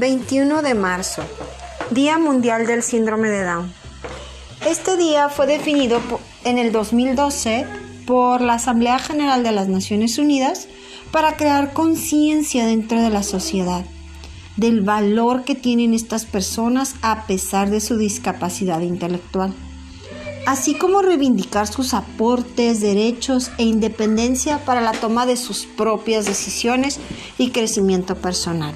21 de marzo, Día Mundial del Síndrome de Down. Este día fue definido en el 2012 por la Asamblea General de las Naciones Unidas para crear conciencia dentro de la sociedad del valor que tienen estas personas a pesar de su discapacidad intelectual, así como reivindicar sus aportes, derechos e independencia para la toma de sus propias decisiones y crecimiento personal.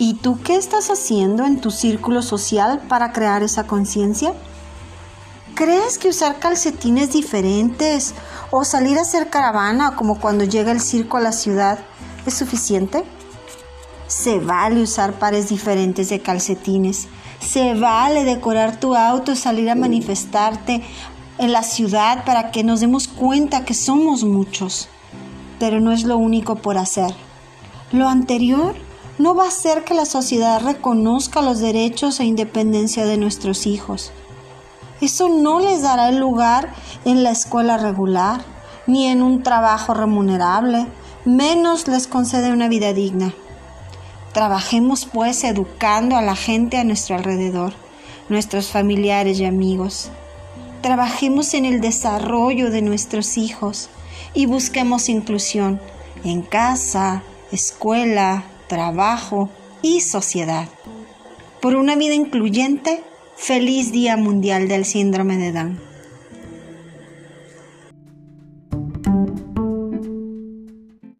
¿Y tú qué estás haciendo en tu círculo social para crear esa conciencia? ¿Crees que usar calcetines diferentes o salir a hacer caravana como cuando llega el circo a la ciudad es suficiente? Se vale usar pares diferentes de calcetines. Se vale decorar tu auto, salir a manifestarte en la ciudad para que nos demos cuenta que somos muchos. Pero no es lo único por hacer. Lo anterior no va a hacer que la sociedad reconozca los derechos e independencia de nuestros hijos. Eso no les dará el lugar en la escuela regular, ni en un trabajo remunerable, menos les concede una vida digna. Trabajemos pues educando a la gente a nuestro alrededor, nuestros familiares y amigos. Trabajemos en el desarrollo de nuestros hijos y busquemos inclusión en casa, escuela, trabajo y sociedad. Por una vida incluyente, feliz Día Mundial del Síndrome de Down.